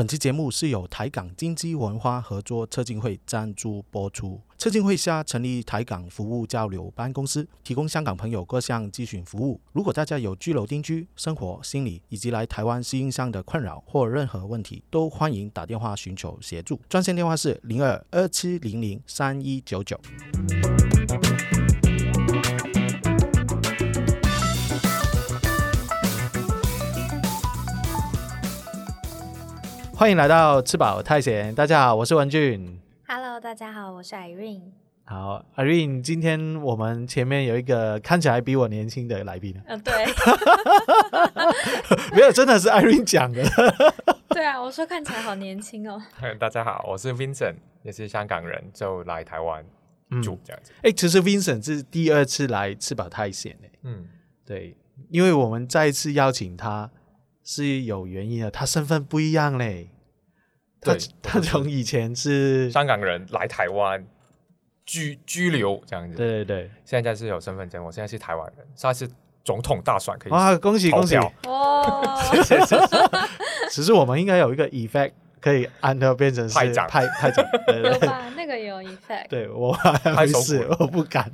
本期节目是由台港经济文化合作策进会赞助播出。策进会下成立台港服务交流办公司，提供香港朋友各项咨询服务。如果大家有居留定居、生活、心理以及来台湾适应上的困扰或任何问题，都欢迎打电话寻求协助。专线电话是零二二七零零三一九九。欢迎来到吃饱太闲，大家好，我是文俊。Hello，大家好，我是 Irene。好，Irene，今天我们前面有一个看起来比我年轻的来宾，嗯、对，没有，真的是 Irene 讲的。对啊，我说看起来好年轻哦。大家好，我是 Vincent，也是香港人，就来台湾嗯住这样子。哎、其实 Vincent 是第二次来吃饱太闲诶，嗯，对，因为我们再一次邀请他是有原因的，他身份不一样嘞。他他从以前是，香港人来台湾居居留这样子，对对对，现在是有身份证，我现在是台湾人，下次总统大选可以啊，恭喜恭喜！哦，谢谢谢谢。只是我们应该有一个 effect 可以按照变成是派长派派长，对对对。有吧？那个有 effect。对 我还没事，我不敢。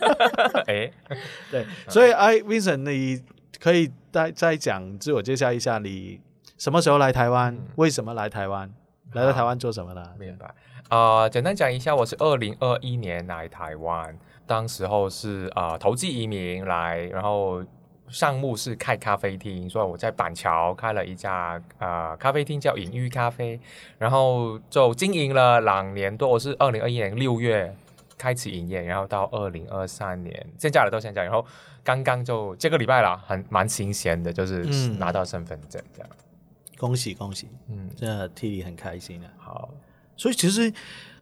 哎，对，所以哎，Vincent，你可以再再讲自我介绍一下，你什么时候来台湾？嗯为什么来台湾？来到台湾做什么呢？明白。啊、简单讲一下，我是二零二一年来台湾，当时候是啊、呃投资移民来，然后项目是开咖啡厅，所以我在板桥开了一家呃咖啡厅叫隐喻咖啡，然后就经营了两年多，我是二零二一年六月开始营业，然后到二零二三年现在了到现在，然后刚刚就这个礼拜啦，很蛮新鲜的，就是嗯拿到身份证这样。恭喜恭喜，嗯，真的替你很开心啊。好，所以其实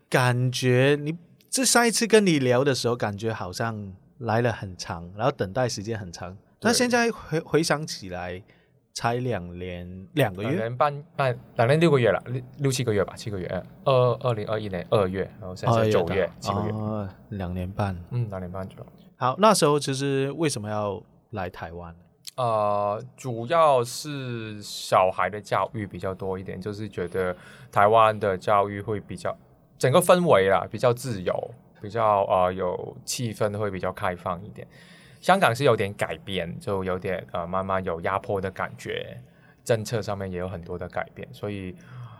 感觉你这上一次跟你聊的时候，感觉好像来了很长，然后等待时间很长。但现在回回想起来，才两年两个月，两年半半，两年六个月了，六六七个月吧，七个月。嗯二二零二一年二月，然后现在是九月，七个月，哦，两年半。嗯，两年半左右。好，那时候其实为什么要来台湾？呃，主要是小孩的教育比较多一点，就是觉得台湾的教育会比较整个氛围啦，比较自由，比较呃有气氛会比较开放一点。香港是有点改变，就有点呃慢慢有压迫的感觉，政策上面也有很多的改变，所以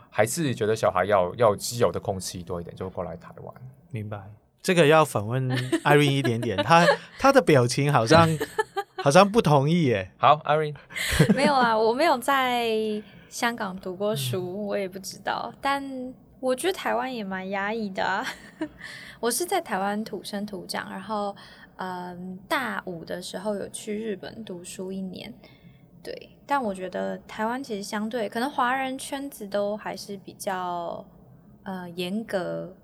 还是觉得小孩要要有自由的空气多一点，就过来台湾。明白，这个要反问 Irene 一点点，他他的表情好像 好像不同意耶。好，Irene，没有啊，我没有在香港读过书，我也不知道。但我觉得台湾也蛮压抑的啊。我是在台湾土生土长，然后嗯，大五的时候有去日本读书一年。对，但我觉得台湾其实相对可能华人圈子都还是比较呃严格，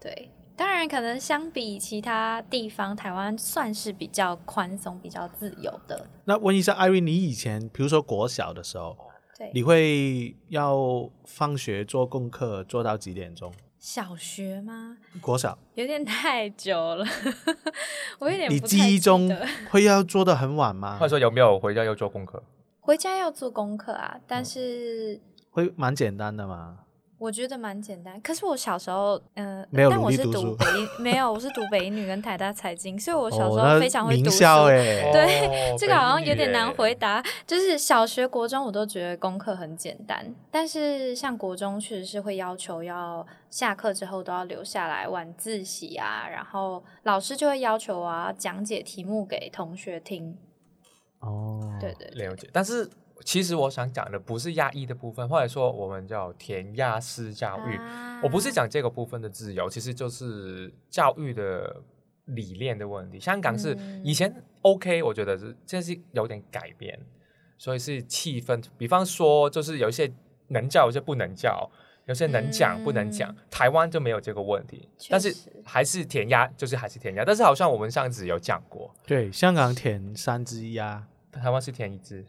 对。当然，可能相比其他地方，台湾算是比较宽松、比较自由的。那问一下 Irene，你以前比如说国小的时候，对，你会要放学做功课做到几点钟？小学吗？国小，有点太久了，我有点你记记忆中得会要做的很晚吗或者？说有没有回家要做功课？回家要做功课啊，但是会蛮简单的吗？我觉得蛮简单。可是我小时候，嗯、没有但我是读北一，没有，我是读北一女跟台大财经，所以我小时候非常会名读书。校哎、对哦这个好像有点难。回答，就是小学、国中我都觉得功课很简单，但是像国中确实是会要求要下课之后都要留下来晚自习啊，然后老师就会要求我要讲解题目给同学听。哦，对对对，了解，但是其实我想讲的不是压抑的部分，或者说我们叫填鸭式教育。啊我不是讲这个部分的自由，其实就是教育的理念的问题。香港是嗯以前 OK，我觉得是现在是有点改变，所以是气氛。比方说，就是有一些能教，有些不能教。有些能讲不能讲，嗯台湾就没有这个问题，但是实还是填鸭，就是还是填鸭。但是好像我们上次有讲过，对，香港填三支一啊，台湾是填一只，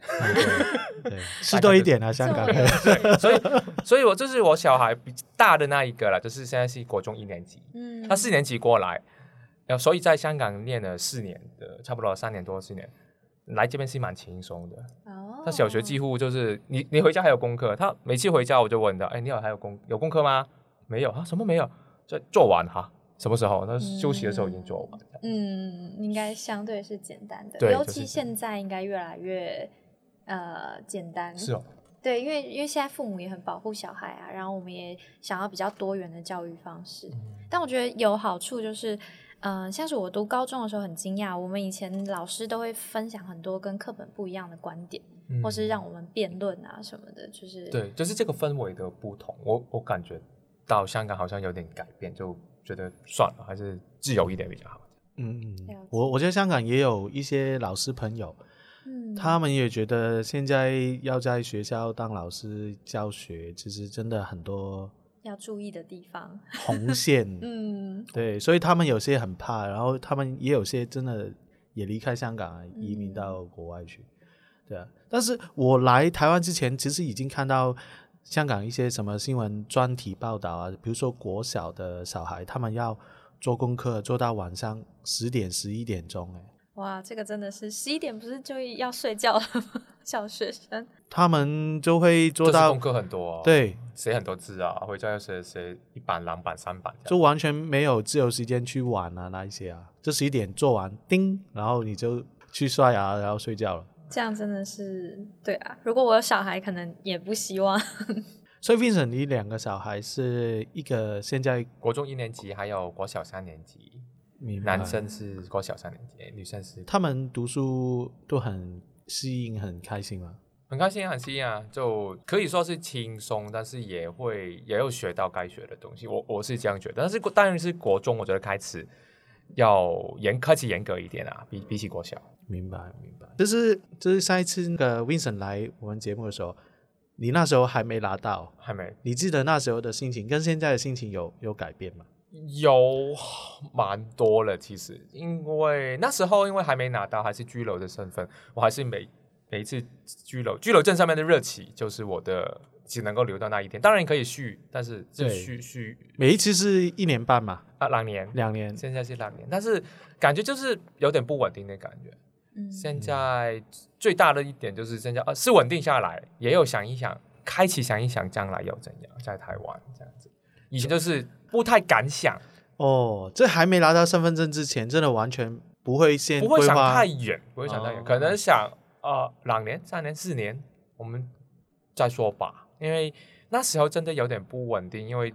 吃多一点啊，香港。所以所以我就是我小孩比大的那一个了，就是现在是国中一年级，嗯。他四年级过来，然后所以在香港念了四年的，差不多三年多四年，来这边是蛮轻松的。哦，哦，他小学几乎就是你你回家还有功课，他每次回家我就问他，哎，你有还有功有功课吗？没有啊，什么没有？这做完哈，什么时候？那休息的时候已经做完。嗯，应该相对是简单的，尤其就是现在应该越来越呃简单。是哦，对，因为因为现在父母也很保护小孩啊，然后我们也想要比较多元的教育方式。嗯但我觉得有好处就是，嗯、像是我读高中的时候很惊讶，我们以前老师都会分享很多跟课本不一样的观点，嗯或是让我们辩论啊什么的，就是对，就是这个氛围的不同，我我感觉到香港好像有点改变，就觉得算了，还是自由一点比较好。嗯嗯，我我觉得香港也有一些老师朋友，嗯，他们也觉得现在要在学校当老师教学，其实真的很多要注意的地方，红线。嗯对，所以他们有些很怕，然后他们也有些真的也离开香港啊，移民嗯到国外去。对啊，但是我来台湾之前，其实已经看到香港一些什么新闻专题报道啊，比如说国小的小孩，他们要做功课做到晚上十点十一点钟，哎，哇，这个真的是十一点不是就要睡觉了吗？小学生，他们就会做到功课很多、哦，，对，写很多字啊，回家要写写一版、两版、三版。就完全没有自由时间去玩啊那一些啊，就十一点做完，叮，然后你就去刷牙，然后睡觉了。这样真的是对啊。如果我有小孩，可能也不希望。所以 Vincent，你两个小孩是一个现在国中一年级，还有国小三年级，明白男生是国小三年级，女生是他们读书都很适应，很开心吗。很开心很适应啊，就可以说是轻松，但是也会也有学到该学的东西。我我是这样觉得，但是当然是国中，我觉得开始要严开始严格一点啊，比比起国小。明白，明白。就是就是上一次那个 Vincent 来我们节目的时候，你那时候还没拿到，还没。你记得那时候的心情跟现在的心情有有改变吗？有蛮多了，其实。因为那时候因为还没拿到，还是居留的身份，我还是每每一次居留居留证上面的热期就是我的只能够留到那一天，当然可以续，但是就续续。每一次是一年半嘛，啊两年，两年。现在是两年，但是感觉就是有点不稳定的感觉。嗯现在最大的一点就是现在呃是稳定下来，也有想一想，开启想一想将来要怎样在台湾这样子。以前就是不太敢想，哦，这还没拿到身份证之前，真的完全不会先不会想太远，不会想太远，哦可能想呃两年、三年、四年，我们再说吧。因为那时候真的有点不稳定，因为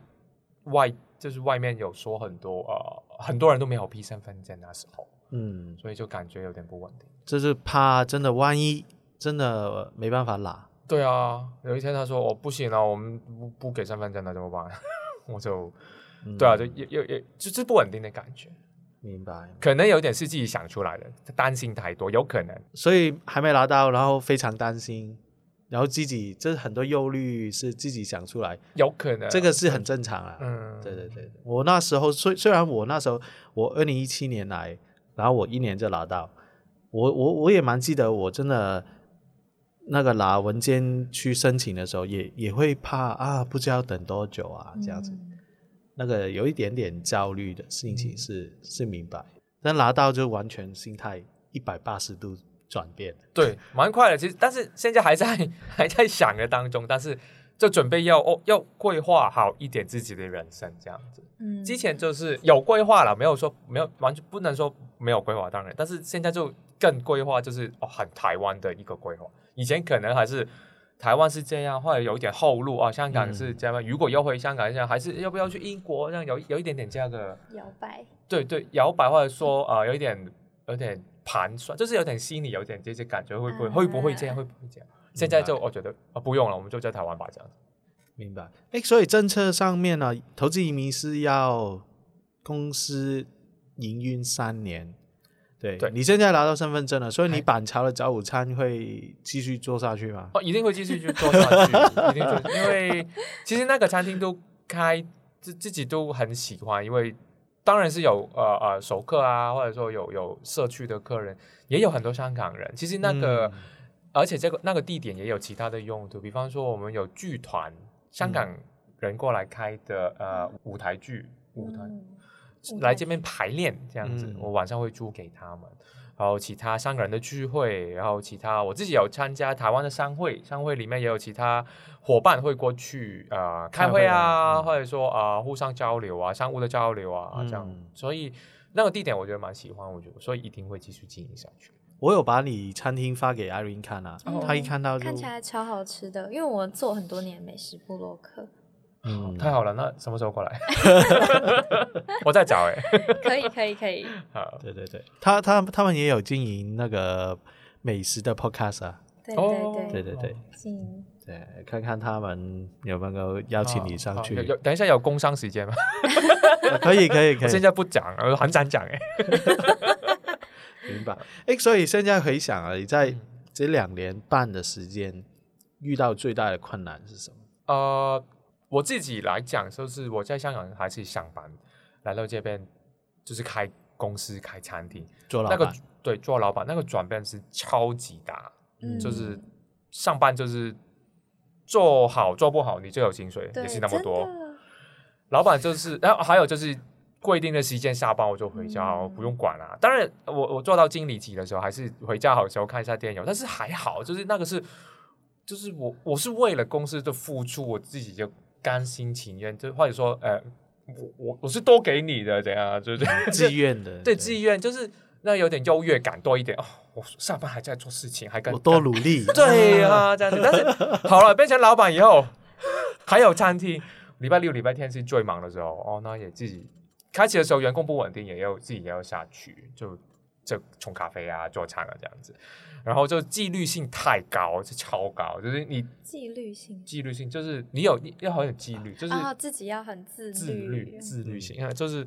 外就是外面有说很多呃很多人都没有批身份证，那时候，嗯，所以就感觉有点不稳定。就是怕真的万一真的没办法拿，对啊，有一天他说哦不行了，我们不不给身份证了怎么办？我就嗯对啊，就也也也就是不稳定的感觉，明白。可能有点是自己想出来的，担心太多，有可能。所以还没拿到，然后非常担心，然后自己这很多忧虑是自己想出来，有可能这个是很正常啊。嗯，对对对，我那时候虽虽然我那时候我二零一七年来，然后我一年就拿到，我我我也蛮记得，我真的那个拿文件去申请的时候，也也会怕啊，不知道等多久啊，这样子，嗯那个有一点点焦虑的心情是、是明白，但拿到就完全心态一百八十度转变。对，蛮快的。其实，但是现在还在 还在想的当中，但是就准备要哦要规划好一点自己的人生这样子。嗯之前就是有规划了，没有说没有完全不能说没有规划，当然，但是现在就更规划，就是哦很台湾的一个规划。以前可能还是台湾是这样，或者有一点后路啊，香港是这样。如果要回香港这样，还是要不要去英国这样有有一点点这样的摇摆，对对摇摆，或者说呃有一点有点盘算，就是有点心里有点这些感觉，会不会、会不会这样，会不会这样？现在就我觉得啊、不用了，我们就在台湾吧这样子。明白。哎，所以政策上面呢，投资移民是要公司营运三年。对，对你现在拿到身份证了，所以你哎板桥的早午餐会继续做下去吗？哦，一定会继续去做下去，一定做，因为 其实那个餐厅都开自自己都很喜欢，因为当然是有呃呃熟客啊，或者说有有社区的客人，也有很多香港人。其实那个，嗯而且这个那个地点也有其他的用途，比方说我们有剧团，香港人过来开的呃舞台剧，舞台。嗯来这边排练这样子，嗯我晚上会租给他们。然后其他香港人的聚会，然后其他我自己有参加台湾的商会，商会里面也有其他伙伴会过去呃开会啊，开会啊嗯或者说啊、呃互相交流啊，商务的交流啊，这样，嗯所以那个地点我觉得蛮喜欢，我觉得所以一定会继续经营下去。我有把你餐厅发给 Irene 看啊，哦他一看到看起来超好吃的，因为我做很多年美食部落客，嗯。太好了，那什么时候过来？我在找 哎、可以可以可以，好。对对对，他他他们也有经营那个美食的 podcast 啊，对哦。对对。对对进对，看看他们有没有邀请你上去。好有，有等一下有工商时间吗？呃可以可以可我现，在不讲，我很想讲哎、明白。哎，所以现在回想啊，你在嗯这两年半的时间遇到最大的困难是什么？呃，我自己来讲，就是我在香港还是上班，来到这边就是开公司、开餐厅，做老板，对做老板那个转变是超级大，嗯就是上班就是做好做不好你就有薪水，也是那么多。老板就是，然后还有就是规定的时间下班我就回家，不用管啊。当然，我我做到经理级的时候，还是回家好时候看一下电影，但是还好，就是那个是，就是我我是为了公司的付出，我自己就甘心情愿，就或者说，呃，我我我是多给你的，怎样啊，就是 自愿的，对自愿，就是那有点优越感多一点哦。我上班还在做事情，还干我多努力，对啊，这样子。但是好了，变成老板以后，还有餐厅，礼拜六、礼拜天是最忙的时候哦。那也自己开始的时候，员工不稳定，也要自己也要下去，就就冲咖啡啊、做餐啊这样子。然后就纪律性太高，是超高，就是你纪律性。纪律性，就是你有你要很有纪律，就是啊，自己要很自自律律，自律性，啊就是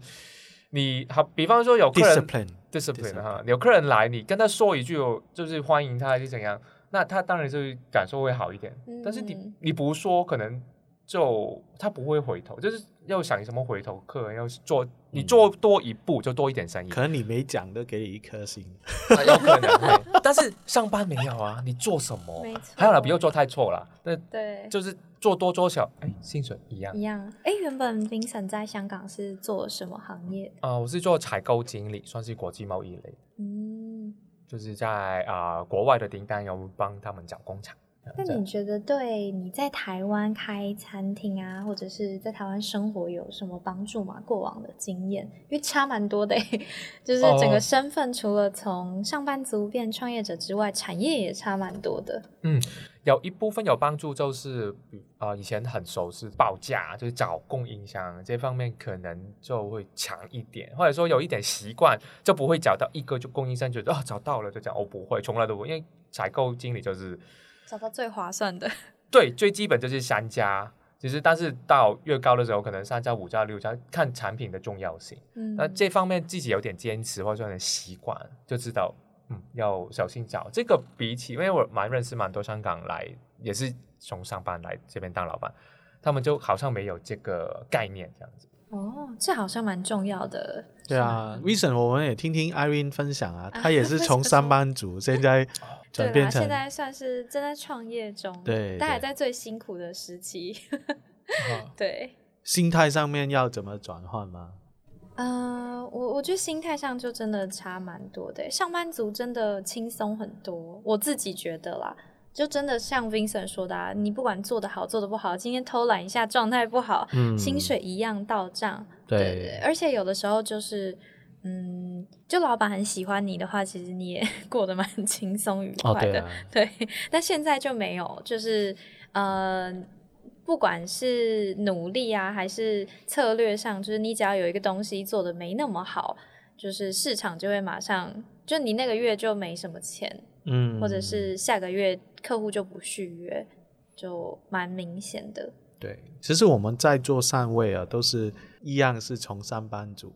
你好，比方说有客人 discipline，discipline 哈，有客人来，你跟他说一句，就是欢迎他还是怎样，那他当然就是感受会好一点。但是你嗯。你不说，可能就他不会回头，就是要想什么回头客人要做，你做多一步就多一点生意，可能你没讲都给你一颗星，啊有可能 会。但是上班没有啊，你做什么没？错还有啦，不要做太错了，那对，就是做多做少，哎，薪水一样一。样。哎，原本 Vincent 在香港是做什么行业？啊、我是做采购经理，算是国际贸易类。嗯，就是在啊、国外的订单有帮他们找工厂。那你觉得对你在台湾开餐厅啊，或者是在台湾生活有什么帮助吗？过往的经验，因为差蛮多的欸，就是整个哦身份除了从上班族变创业者之外，产业也差蛮多的。嗯有一部分有帮助，就是比啊、以前很熟是报价，就是找供应商这方面可能就会强一点，或者说有一点习惯，就不会找到一个就供应商觉得啊、找到了就讲，我、不会，从来都不会，因为采购经理就是找到最划算的，对最基本就是三家。其实，但是到越高的时候，可能三家、五家、六家，看产品的重要性。嗯，那这方面自己有点坚持或者说有点习惯，就知道嗯要小心找。这个比起，因为我蛮认识蛮多香港来，也是从上班来这边当老板，他们就好像没有这个概念这样子。哦，这好像蛮重要的。对啊，Vincent，我们也听听 Irene 分享啊，啊他也是从上班族 现在转变成现在算是正在创业中，对对但还在最辛苦的时期。啊 对，心态上面要怎么转换吗？呃，我我觉得心态上就真的差蛮多的。上班族真的轻松很多，我自己觉得啦，就真的像 Vincent 说的、啊，你不管做得好做得不好，今天偷懒一下，状态不好，嗯薪水一样到账。对对，对而且有的时候就是。嗯，就老板很喜欢你的话，其实你也 过得蛮 轻松愉哦，快的。对啊，对，但现在就没有，就是呃，不管是努力啊，还是策略上，就是你只要有一个东西做的没那么好，就是市场就会马上，就你那个月就没什么钱，嗯，或者是下个月客户就不续约，就蛮明显的。对，其实我们在做上位啊，都是一样是从上班族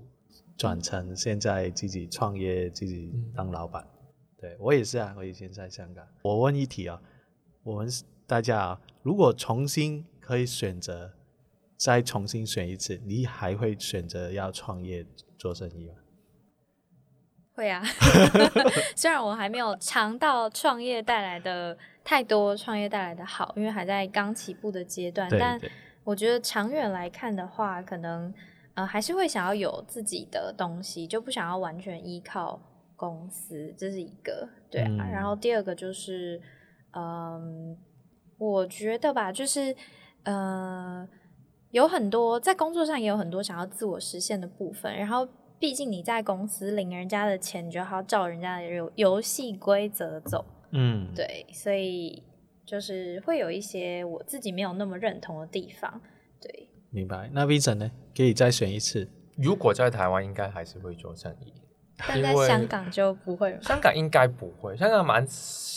转成现在自己创业、自己当老板。对我也是啊，我以前在香港。我问一题啊，我们大家啊，如果重新可以选择，再重新选一次，你还会选择要创业做生意吗？会啊 虽然我还没有尝到创业带来的太多创业带来的好，因为还在刚起步的阶段，对但，我觉得长远来看的话，可能呃还是会想要有自己的东西，就不想要完全依靠公司，这是一个对啊。嗯然后第二个就是，嗯，我觉得吧，就是呃，有很多在工作上也有很多想要自我实现的部分。然后，毕竟你在公司领人家的钱，你就要照人家的游游戏规则走。嗯，对，所以就是会有一些我自己没有那么认同的地方。对，明白。那 Vincent 呢？可以再选一次。如果在台湾，应该还是会做生意。但在香港就不会了。香港应该不会，香港蛮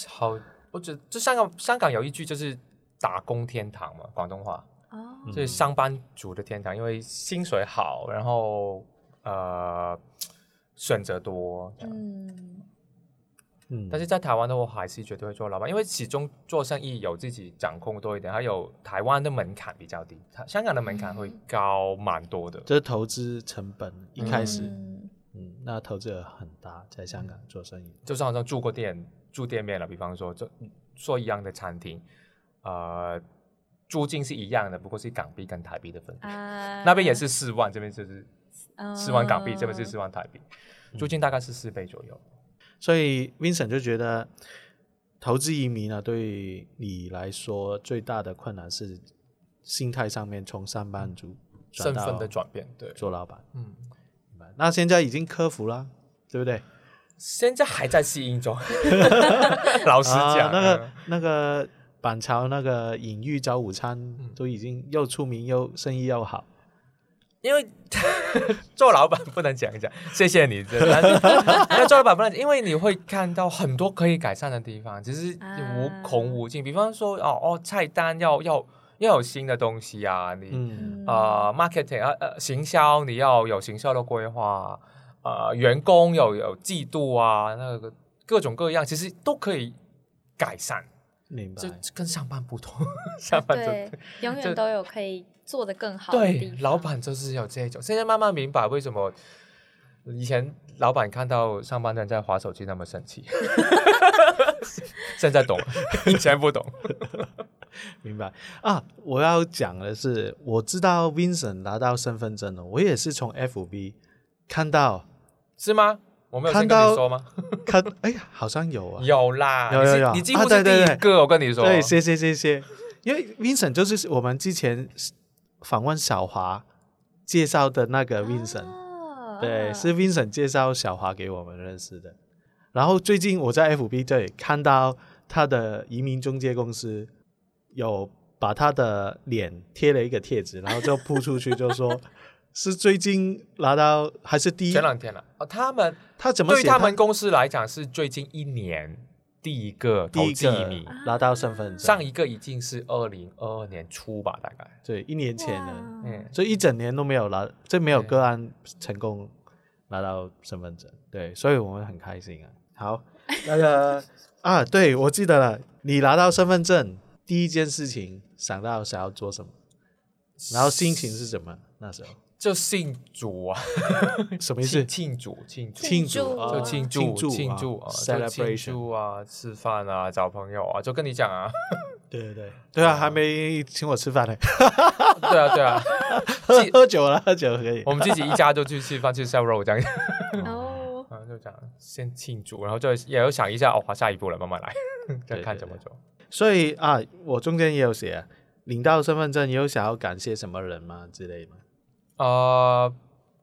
好。我觉得就香港香港有一句就是打工天堂嘛，广东话哦，就是上班族的天堂，因为薪水好，然后呃选择多这样。嗯，嗯，但是在台湾的话，还是绝对会做老板，因为始终做生意有自己掌控多一点，还有台湾的门槛比较低，它香港的门槛会高蛮多的。这投资成本一开始，嗯嗯，那投资额很大，在香港做生意。就是好像住过店、住店面了，比方说做做一样的餐厅，呃，租金是一样的，不过是港币跟台币的分那边也是四万，这边就是四万港币，这边是嗯四万台币，租金大概是四倍左右。所以 Vincent 就觉得投资移民呢，对你来说最大的困难是心态上面从上班族身份的转变，对，做老板。嗯，明白那现在已经克服了，对不对？现在还在适应中 老实讲，啊那个嗯那个板桥那个隐喻早午餐嗯都已经又出名又生意又好，因为 做老板不能讲一讲，谢谢你，真的但是但做老板不能讲，因为你会看到很多可以改善的地方，其实无穷无尽。比方说，哦哦，菜单要要要有新的东西啊，你、嗯呃 marketing 啊呃行销你要有行销的规划，呃员工有有季度啊，那个各种各样，其实都可以改善，明白这。跟上班不同，上班就对，永远都有可以做的更好的。，对老板就是有这种。现在慢慢明白为什么以前老板看到上班的人在划手机那么生气，现在懂了，以前不懂。明白啊！我要讲的是，我知道 Vincent 拿到身份证了，我也是从 FB 看到是吗？我没有先看到跟你说吗？看，哎，好像有啊，有啦，有有有你几乎啊是第对对对一个，我跟你说。对，谢谢谢谢，因为 Vincent 就是我们之前访问小华介绍的那个 Vincent，、哦对，是 Vincent 介绍小华给我们认识的。然后最近我在 FB 这里看到他的移民中介公司有把他的脸贴了一个贴纸，然后就铺出去，就说 是最近拿到还是第一？前，两天了，哦，他们他怎么对他们公司来讲是最近一年第一个投第一个资移民，拿到身份证，上一个已经是二零二二年初吧，大概。对一年前了。嗯，所以一整年都没有拿，这没有个案成功拿到身份证，对，所以我们很开心啊。好，那个啊，对我记得了，你拿到身份证第一件事情想到想要做什么，然后心情是什么？那时候就庆祝啊，什么意思？庆？祝庆祝。庆祝就庆庆祝庆啊祝啊，，celebration，祝啊，吃饭啊，找朋友啊，就跟你讲啊，对 对对，对啊，还没请我吃饭呢，对啊对啊，喝喝酒了，喝酒可以。我们自己一家就去吃饭去烧肉这样，哦，啊就这样先庆祝，然后就也要想一下哦，下一步了，慢慢来，再看怎么做。所以啊，我中间也有写啊，领到身份证也有想要感谢什么人吗？之类的吗？呃，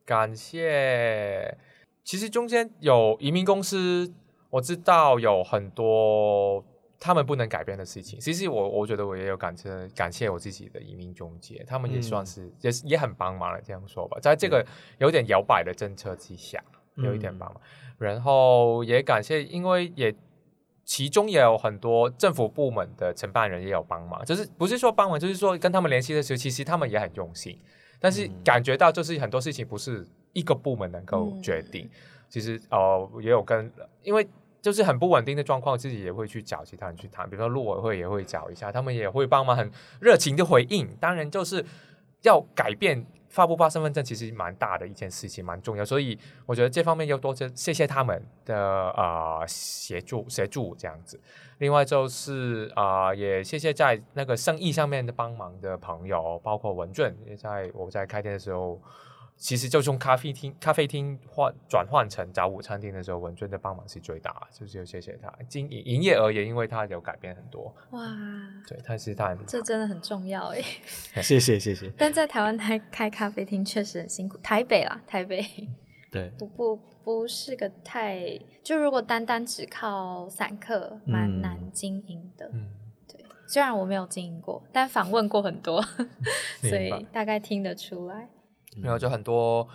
感谢。其实中间有移民公司，我知道有很多他们不能改变的事情。其实我我觉得我也有感谢感谢我自己的移民中介，他们也算是、也也很帮忙了，这样说吧，在这个有点摇摆的政策之下，有一点帮忙。然后也感谢，因为也其中也有很多政府部门的承办人也有帮忙，就是不是说帮忙，就是说跟他们联系的时候，其实他们也很用心。但是感觉到就是很多事情不是一个部门能够决定，其实呃也有跟，因为就是很不稳定的状况，自己也会去找其他人去谈，比如说陆委会也会找一下，他们也会帮忙很热情的回应。当然就是要改变发不发身份证，其实蛮大的一件事情，蛮重要，所以我觉得这方面要多谢谢谢他们的呃协助协助这样子。另外就是啊、也谢谢在那个生意上面的帮忙的朋友，包括文俊，也在我在开店的时候其实就从咖啡厅咖啡厅换转换成早午餐厅的时候，文娟的帮忙是最大，就是要谢谢他。经营营业额也因为他有改变很多，哇，对，他是他很这真的很重要哎。谢谢谢谢。但在台湾开开咖啡厅确实很辛苦，台北啦，台北对，不不不是个太就如果单单只靠散客，蛮嗯难经营的。嗯，对，虽然我没有经营过，但访问过很多，所以大概听得出来。然后就很多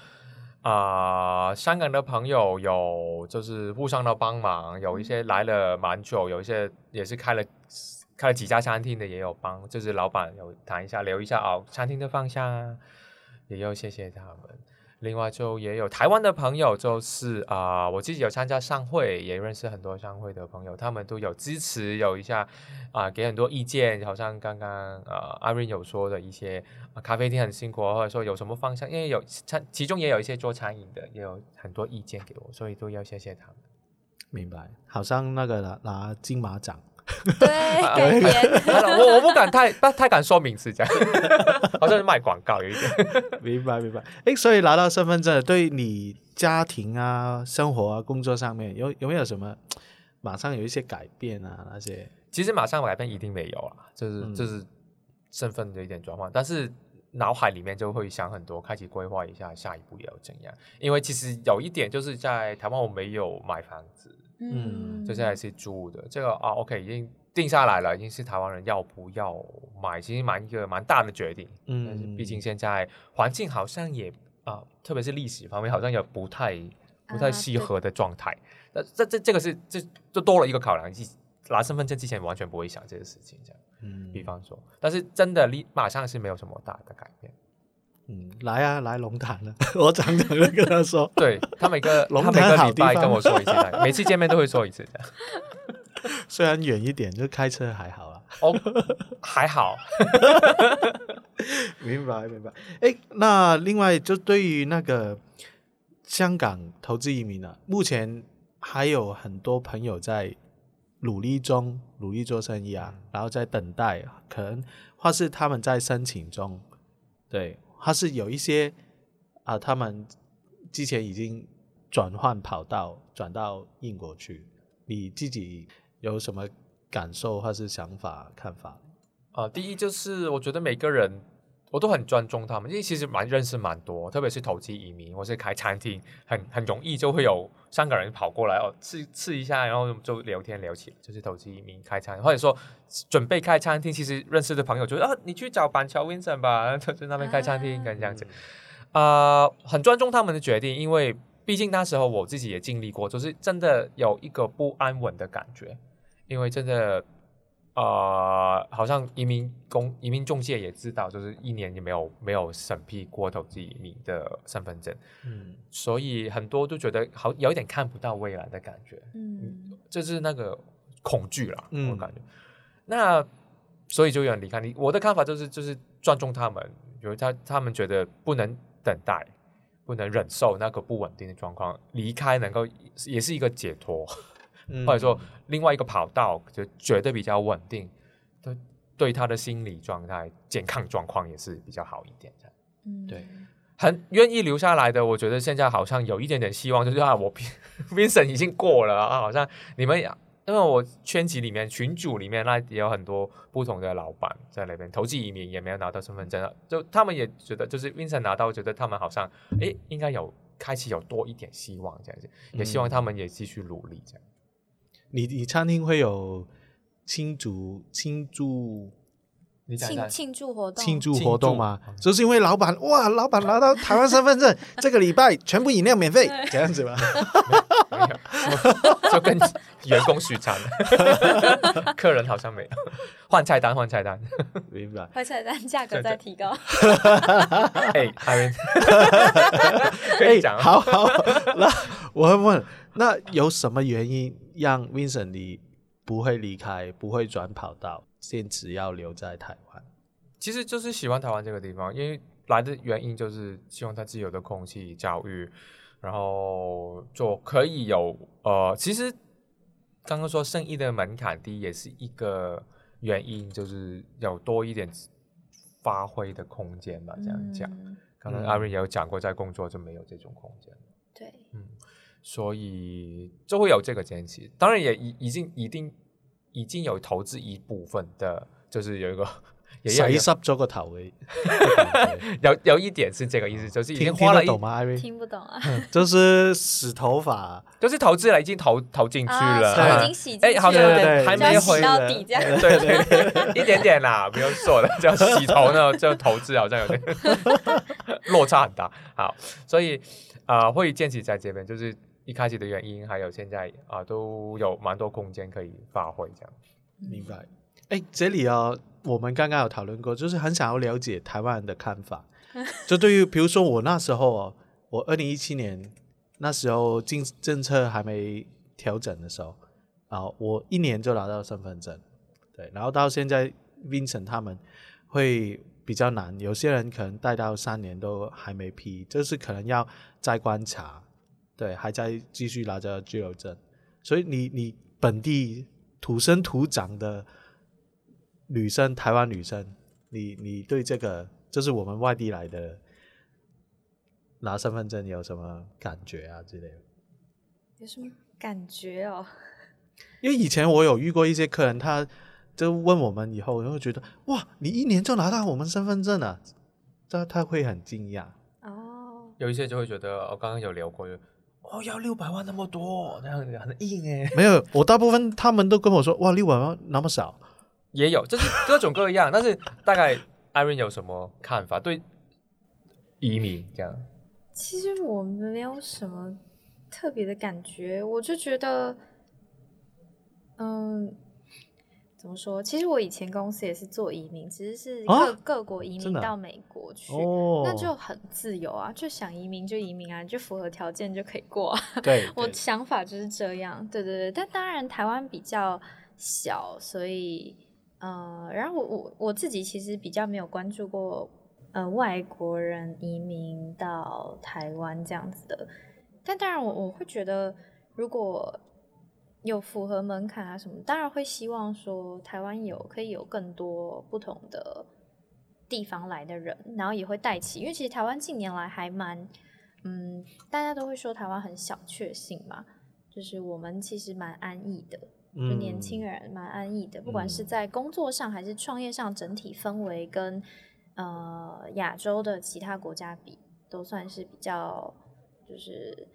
啊、香港的朋友有就是互相的帮忙，有一些来了蛮久，有一些也是开了开了几家餐厅的也有帮，就是老板有谈一下留一下哦，餐厅的方向啊，也要谢谢他们。另外就也有台湾的朋友，就是啊、我自己有参加商会，也认识很多商会的朋友，他们都有支持，有一下啊、给很多意见，好像刚刚呃阿瑞有说的一些、咖啡厅很辛苦，或者说有什么方向，因为有餐其中也有一些做餐饮的，也有很多意见给我，所以都要谢谢他们。明白。好像那个拿拿金马奖，对，改编 我我不敢太太太敢说名字，这样好像是卖广告有一点。明白明白。哎，所以拿到身份证，对你家庭啊、生活啊、工作上面有有没有什么马上有一些改变啊？那些其实马上改变一定没有啊，就是、嗯就是身份的一点转换，但是脑海里面就会想很多，开始规划一下下一步要怎样。因为其实有一点就是在台湾我没有买房子，嗯就现在是租的，这个啊 OK 已经定下来了，已经是台湾人要不要买，其实蛮一个蛮大的决定。但是嗯，毕竟现在环境好像也啊、特别是历史方面好像也不太不太适合的状态。那、这这这个是这就多了一个考量，即拿身份证之前完全不会想这个事情，这样。嗯比方说，但是真的立马上是没有什么大的改变。嗯，来啊，来龙潭了，我常常就跟他说，对他每个 龙潭好地方跟我说一次的，每次见面都会说一次。虽然远一点，就开车还好啊。哦，还好，明白明白。哎，那另外就对于那个香港投资移民啊，目前还有很多朋友在努力中努力做生意啊，然后在等待，可能或是他们在申请中，对，他是有一些啊，他们之前已经转换跑道转到英国去，你自己有什么感受或是想法看法？啊，第一就是我觉得每个人我都很尊重他们，因为其实蛮认识蛮多，特别是投机移民或是开餐厅，很很容易就会有香港人跑过来哦，吃吃一下，然后就聊天聊起，就是投机移民开餐，或者说准备开餐厅，其实认识的朋友就说啊，你去找板桥 Vincent 吧，就在那边开餐厅，跟这样子。啊、很尊重他们的决定，因为毕竟那时候我自己也经历过，就是真的有一个不安稳的感觉，因为真的，呃，好像移民公移民中介也知道，就是一年也没有没有审批过投资移民的身份证，嗯所以很多都觉得好有一点看不到未来的感觉，嗯就是那个恐惧啦，嗯我感觉。那所以就有人离开你。我的看法就是就是尊重他们，因为他他们觉得不能等待，不能忍受那个不稳定的状况，离开能够也是一个解脱，嗯或者说另外一个跑道就觉得比较稳定，对对他的心理状态、健康状况也是比较好一点的。嗯对很愿意留下来的，我觉得现在好像有一点点希望，就是啊，我 Vincent 已经过了啊，好像你们因为我圈级里面群组里面那也有很多不同的老板在那边，投资移民也没有拿到身份证，就他们也觉得就是 Vincent 拿到，觉得他们好像诶应该有开启有多一点希望这样子，也希望他们也继续努力这样。你你餐厅会有庆祝庆祝你讲一下庆庆祝活动，庆祝活动吗就是因为老板哇，老板拿到台湾身份证，这个礼拜全部饮料免费，这样子吗？没有，就跟员工许餐，客人好像没有换菜单换菜单。明白。快菜单价格在提高。哎，艾伦，可以讲啊。好好，那我会问，那有什么原因让 Vincent 你不会离开，不会转跑道，坚持要留在台湾？其实就是喜欢台湾这个地方，因为来的原因就是希望他自由的空气、教育，然后就可以有呃，其实刚刚说生意的门槛低也是一个原因，就是有多一点发挥的空间吧，这样讲。嗯可能嗯阿瑞也有讲过，在工作就没有这种空间。对，所以就会有这个坚持。当然也已已经一定已经有投資一部分的，就是有一个 也洗有濕咗個頭嘅，有有一點是這個意思，就是已經聽聽花了懂嗎？Irene？听不懂啊，就是洗頭髮，就是投資了，已經投投進去了，啊已經洗進去哎好像有了，點還沒就要洗回到底这样。對對 對，一點點啦，不用說了，就洗頭呢，就投資好像有點落差很大。好，所以啊、呃會堅持在這邊，就是一开始的原因，还有现在啊、都有蛮多空间可以发挥这样。明白。哎，这里啊，我们刚刚有讨论过，就是很想要了解台湾人的看法。就对于，比如说我那时候哦，我二零一七年那时候政政策还没调整的时候，啊，我一年就拿到身份证，对，然后到现在 Vincent 他们会比较难，有些人可能待到三年都还没批，就是可能要再观察，對，還在继续拿着居留证，所以你你本地土生土长的女生，台湾女生，你你对这个就是我们外地来的拿身份证有什么感觉啊之类的？有什么感觉哦？因为以前我有遇过一些客人，他就问我们以后，然後覺得哇，你一年就拿到我们身份证了，這他会很惊讶。哦，有一些就会觉得，我刚刚有聊過，就哦，要六百万那么多，那樣很硬哎、欸。没有，我大部分他们都跟我说，哇，六百万那么少。也有，就是各种各样，但是大概 Irene 有什么看法？对移民这样，其实我没有什么特别的感觉，我就觉得，嗯，怎么说？其实我以前公司也是做移民，其实是各、啊各国移民到美国去。哦，那就很自由啊，就想移民就移民啊，就符合条件就可以过啊。对，我想法就是这样，对对对。但当然，台湾比较小，所以呃，然后我我我自己其实比较没有关注过呃外国人移民到台湾这样子的。但当然我，我会觉得如果有符合门槛啊什么，当然会希望说台湾有可以有更多不同的地方来的人，然后也会带起，因为其实台湾近年来还蛮。嗯，大家都会说台湾很小确幸嘛，就是我们其实蛮安逸的，就年轻人人蛮安逸的，不管是嗯在工作上还是创业上，整体氛围跟呃亚洲的其他国家比，都算是比较就是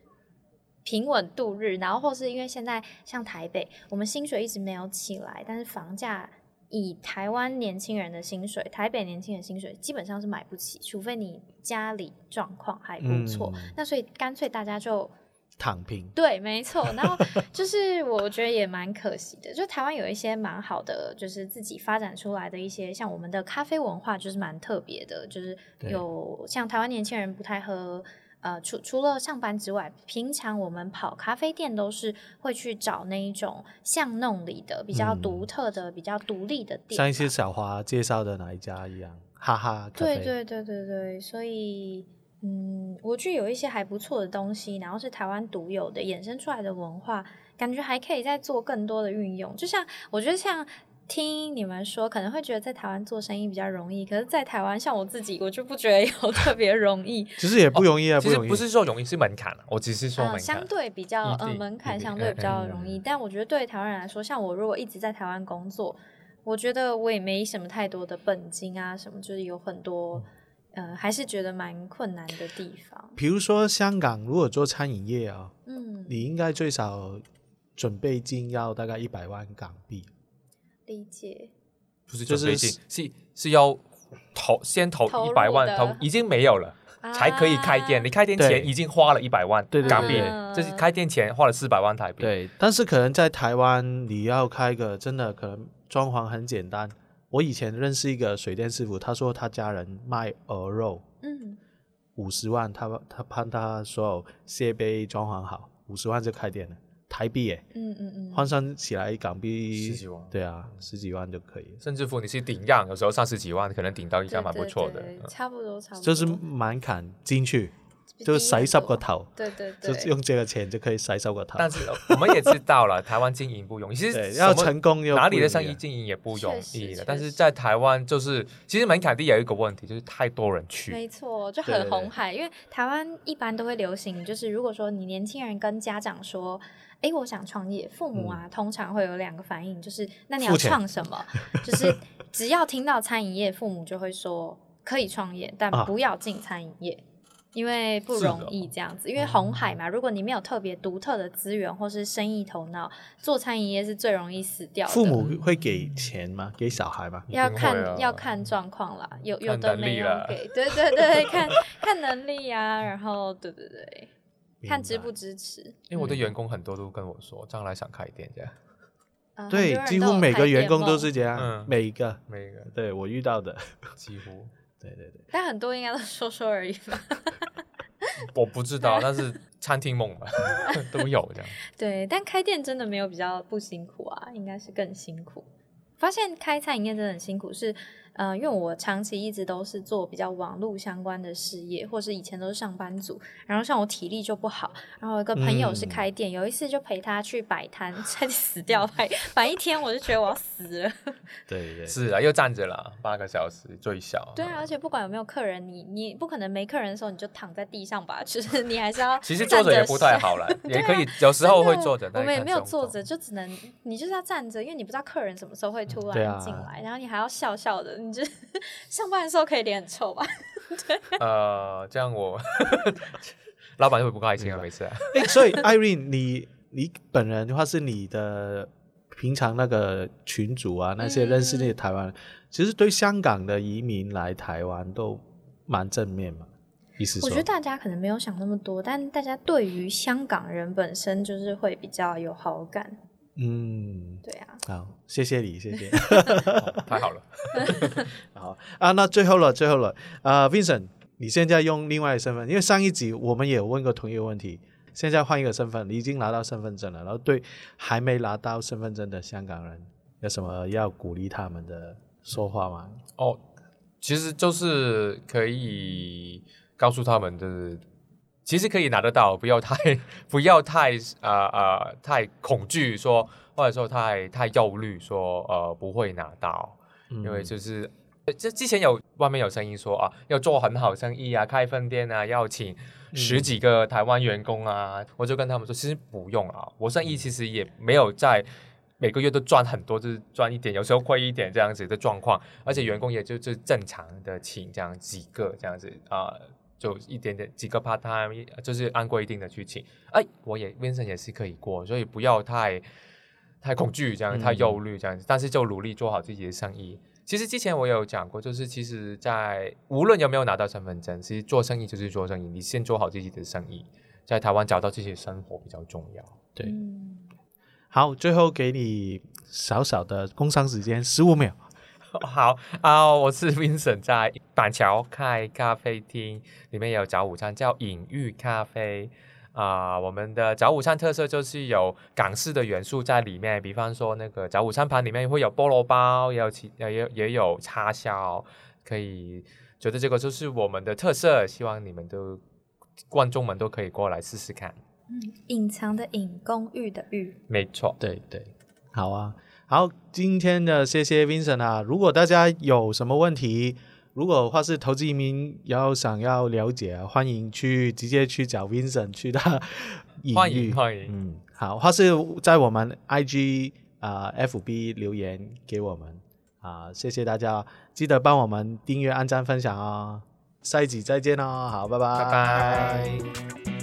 平稳度日。然后或是因为现在像台北，我们薪水一直没有起来，但是房价以台湾年轻人的薪水，台北年轻人薪水基本上是买不起，除非你家里状况还不错。嗯那所以干脆大家就躺平，对，没错。然后就是我觉得也蛮可惜的，就台湾有一些蛮好的，就是自己发展出来的一些，像我们的咖啡文化就是蛮特别的，就是有像台湾年轻人不太喝。呃，除除了上班之外，平常我们跑咖啡店都是会去找那一种巷弄里的比较嗯独特的、比较独立的店，像一些小花介绍的哪一家一样，哈哈。对对对对对，所以嗯，我觉得有一些还不错的东西，然后是台湾独有的衍生出来的文化，感觉还可以再做更多的运用。就像我觉得像。听你们说，可能会觉得在台湾做生意比较容易，可是，在台湾，像我自己，我就不觉得有 特别容易。其实也不容易啊，容易。其實不是说容易，是门槛啊。我只是說嗯，門檻。相对比较呃门槛相对比较嗯容易，但我觉得对台湾人来说，像我如果一直在台湾工作，我觉得我也没什么太多的本金啊，什么就是有很多呃，还是觉得蛮困难的地方。比如说香港，如果做餐饮业啊，嗯，你应该最少准备金要大概一百万港幣。理解。不是就是是是要投先投一百萬，的投已经没有了。才可以开店，啊你开店對前已经花了一百萬對對港幣，嗯就是开店前花了四百万台币。对，但是可能在台湾你要开个真的可能装潢很简单。我以前认识一个水电师傅，他说他家人卖鹅肉嗯，五十万，他他幫他所有设备装潢好，五十万就开店了，台币诶，嗯嗯嗯，换算起来港币十几万，对啊，十几万就可以。甚至乎你是顶样，有时候三十几万，可能顶到一家蛮不错的。对对对嗯差不多差不多，就是门槛进去，就洗濕低很多個頭，对对就对，用這個錢就可以洗濕個頭。但是我们也知道了，台湾经营不容易，其對，实要成功又哪里的生意经营也不容易的，但是在台湾就是，其实门槛低有一个问题，就是太多人去，没错，就对对对很红海。因为台湾一般都会流行，就是如果说你年轻人跟家长说。诶，我想创业，父母啊，通常会有两个反应，就是那你要创什么？就是 只要听到餐饮业，父母就会说可以创业，但啊。不要进餐饮业。因为不容易这样子，因为红海嘛，如果你没有特别独特的资源或是生意头脑，做餐饮业是最容易死掉的。父母会给钱吗？给小孩吗？要看、要看状况啦，有有看的没有能力啦给，对对对，看看能力呀、然后对对对，看支不支持。因为我的嗯员工很多都跟我说，将来想开店这样，呃很對多，人都有幾乎每开店個員工都是这样，嗯每一个，每一个对我遇到的，几乎 對對對。但很多应该都说说而已吧。我不知道，但是餐厅梦吧 都有这样。对，但开店真的没有比较不辛苦啊，应该是更辛苦。发现开餐饮业真的很辛苦，是呃，因为我长期一直都是做比较网络相关的事业，或是以前都是上班族，然后像我体力就不好，然后有一个朋友是嗯开店，有一次就陪他去摆摊，差点死掉，摆摆一天我就觉得我要死了。对对，是啊，又站着了八个小时最小。对啊，而且不管有没有客人，你你不可能没客人的时候你就躺在地上吧，就是你还是要其实站坐着也不太好了，也可以，有时候会坐着，我们也没有坐着，就只能你就是要站着，因为你不知道客人什么时候会突然进来，然后你还要笑笑的，你就 上班的时候可以脸很臭吧？呃，这样我 老板会不开心啊，明白没事啊。哎，所以 Irene，你你本人的话是你的平常那个群主啊，那些认识那些台湾人，其实对香港的移民来台湾都蛮正面嘛，意思说我觉得，大家可能没有想那么多，但大家对于香港人本身就是会比较有好感，嗯，对啊。好，谢谢你，谢谢。哦太好了，好啊，那最后了，最后了，啊、v i n c e n t 你现在用另外的身份，因为上一集我们也有问过同一个问题，现在换一个身份，你已经拿到身份证了，然后对还没拿到身份证的香港人，有什么要鼓励他们的说话吗？哦，其实就是可以告诉他们的，其实可以拿得到，不要太 不要太呃呃太恐惧说，或者说太太忧虑说呃不会拿到，嗯因为就是。呃这之前有外面有声音说啊，要做很好生意啊，开分店啊，要请十几个台湾员工啊，我就跟他们说，其实不用啊，我生意其实也没有在每个月都赚很多，就是赚一点，有时候亏一点这样子的状况，而且员工也就就正常的请这样几个这样子啊、就一点点几个 part time，就是按规定的去请。哎，我也 Vincent 也是可以过，所以不要太太恐惧这样，嗯太忧虑这样子，但是就努力做好自己的生意。其实之前我有讲过，就是其实，在无论有没有拿到身份证，其实做生意就是做生意，你先做好自己的生意，在台湾找到自己的生活比较重要。对嗯，好，最后给你小小的工商时间，十五秒。好啊、我是 Vincent，在板桥开咖啡厅，里面有早午餐，叫隐喻咖啡。啊、我们的早午餐特色就是有港式的元素在里面，比方说那个早午餐盘里面会有菠萝包，也有其也有也有叉烧，可以觉得这个就是我们的特色，希望你们都观众们都可以过来试试看。嗯隐藏的隐，公寓的寓。没错，对对，好啊，好，今天的谢谢 Vincent 啊，如果大家有什么问题，如果或是投资移民要想要了解啊，欢迎去直接去找 Vincent 去他隐 欢迎欢迎，嗯，好，或是在我们 IG 啊、FB 留言给我们啊、谢谢大家，记得帮我们订阅、按赞、分享哦。下一集再见哦，好，拜拜，拜拜。